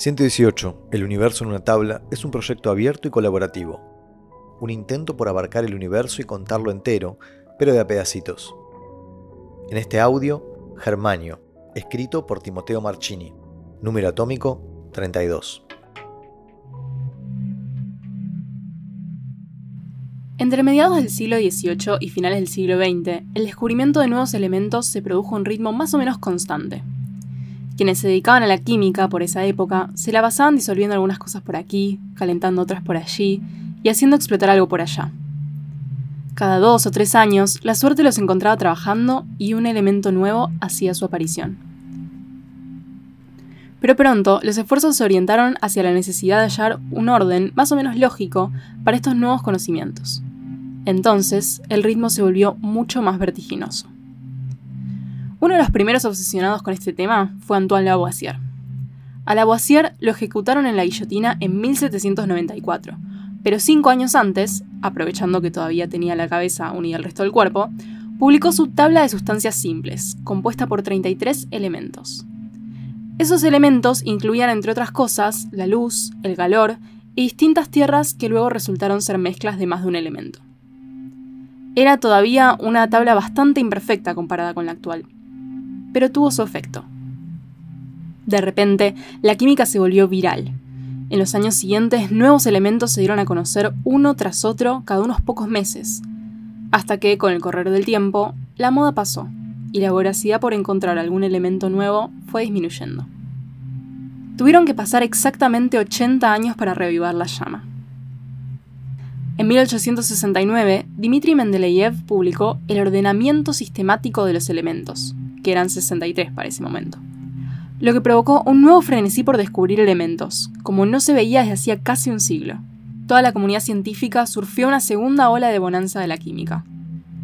118. El universo en una tabla es un proyecto abierto y colaborativo. Un intento por abarcar el universo y contarlo entero, pero de a pedacitos. En este audio, Germanio, escrito por Timoteo Marchini. Número atómico 32. Entre mediados del siglo XVIII y finales del siglo XX, el descubrimiento de nuevos elementos se produjo a un ritmo más o menos constante. Quienes se dedicaban a la química por esa época se la pasaban disolviendo algunas cosas por aquí, calentando otras por allí y haciendo explotar algo por allá. Cada dos o tres años, la suerte los encontraba trabajando y un elemento nuevo hacía su aparición. Pero pronto, los esfuerzos se orientaron hacia la necesidad de hallar un orden más o menos lógico para estos nuevos conocimientos. Entonces, el ritmo se volvió mucho más vertiginoso. Uno de los primeros obsesionados con este tema fue Antoine Lavoisier. A Lavoisier lo ejecutaron en la guillotina en 1794, pero cinco años antes, aprovechando que todavía tenía la cabeza unida al resto del cuerpo, publicó su tabla de sustancias simples, compuesta por 33 elementos. Esos elementos incluían, entre otras cosas, la luz, el calor y distintas tierras que luego resultaron ser mezclas de más de un elemento. Era todavía una tabla bastante imperfecta comparada con la actual, pero tuvo su efecto. De repente, la química se volvió viral. En los años siguientes, nuevos elementos se dieron a conocer uno tras otro cada unos pocos meses, hasta que, con el correr del tiempo, la moda pasó y la voracidad por encontrar algún elemento nuevo fue disminuyendo. Tuvieron que pasar exactamente 80 años para revivar la llama. En 1869, Dmitri Mendeleev publicó El ordenamiento sistemático de los elementos, que eran 63 para ese momento. Lo que provocó un nuevo frenesí por descubrir elementos, como no se veía desde hacía casi un siglo. Toda la comunidad científica surfió una segunda ola de bonanza de la química.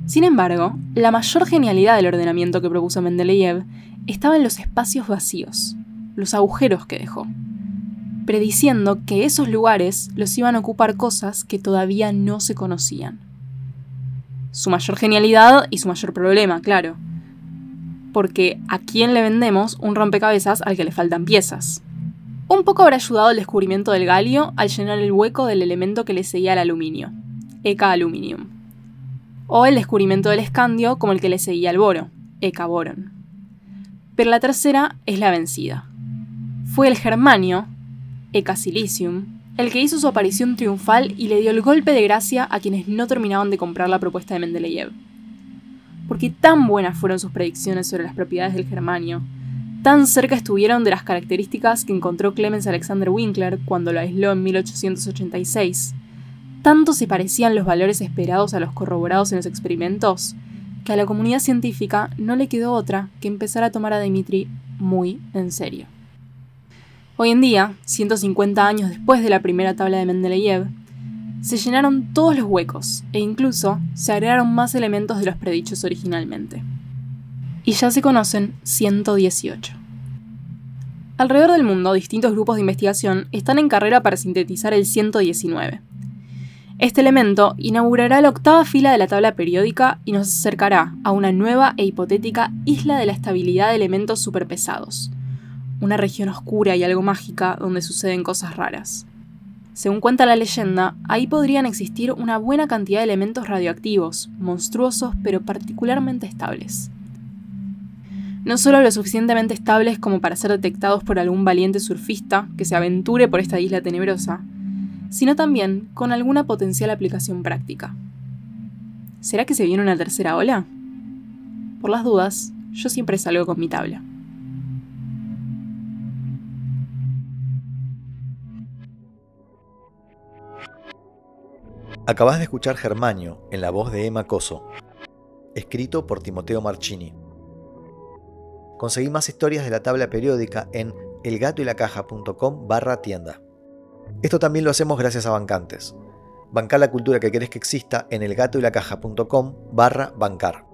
Sin embargo, la mayor genialidad del ordenamiento que propuso Mendeleev estaba en los espacios vacíos, los agujeros que dejó, prediciendo que esos lugares los iban a ocupar cosas que todavía no se conocían. Su mayor genialidad y su mayor problema, claro, porque ¿a quién le vendemos un rompecabezas al que le faltan piezas? Un poco habrá ayudado el descubrimiento del galio al llenar el hueco del elemento que le seguía al aluminio, Eca aluminium. O el descubrimiento del escandio como el que le seguía al boro, Eca boron. Pero la tercera es la vencida. Fue el germanio, Eca silicium, el que hizo su aparición triunfal y le dio el golpe de gracia a quienes no terminaban de comprar la propuesta de Mendeleev porque tan buenas fueron sus predicciones sobre las propiedades del germanio, tan cerca estuvieron de las características que encontró Clemens Alexander Winkler cuando lo aisló en 1886, tanto se parecían los valores esperados a los corroborados en los experimentos, que a la comunidad científica no le quedó otra que empezar a tomar a Dimitri muy en serio. Hoy en día, 150 años después de la primera tabla de Mendeleev, se llenaron todos los huecos e incluso se agregaron más elementos de los predichos originalmente. Y ya se conocen 118. Alrededor del mundo, distintos grupos de investigación están en carrera para sintetizar el 119. Este elemento inaugurará la octava fila de la tabla periódica y nos acercará a una nueva e hipotética isla de la estabilidad de elementos superpesados, una región oscura y algo mágica donde suceden cosas raras. Según cuenta la leyenda, ahí podrían existir una buena cantidad de elementos radioactivos, monstruosos pero particularmente estables. No solo lo suficientemente estables como para ser detectados por algún valiente surfista que se aventure por esta isla tenebrosa, sino también con alguna potencial aplicación práctica. ¿Será que se viene una tercera ola? Por las dudas, yo siempre salgo con mi tabla. Acabas de escuchar Germanio en la voz de Emma Coso, escrito por Timoteo Marchini. Conseguí más historias de la tabla periódica en elgatoylacaja.com barra tienda. Esto también lo hacemos gracias a bancantes. Bancar la cultura que querés que exista en elgatoylacaja.com barra bancar.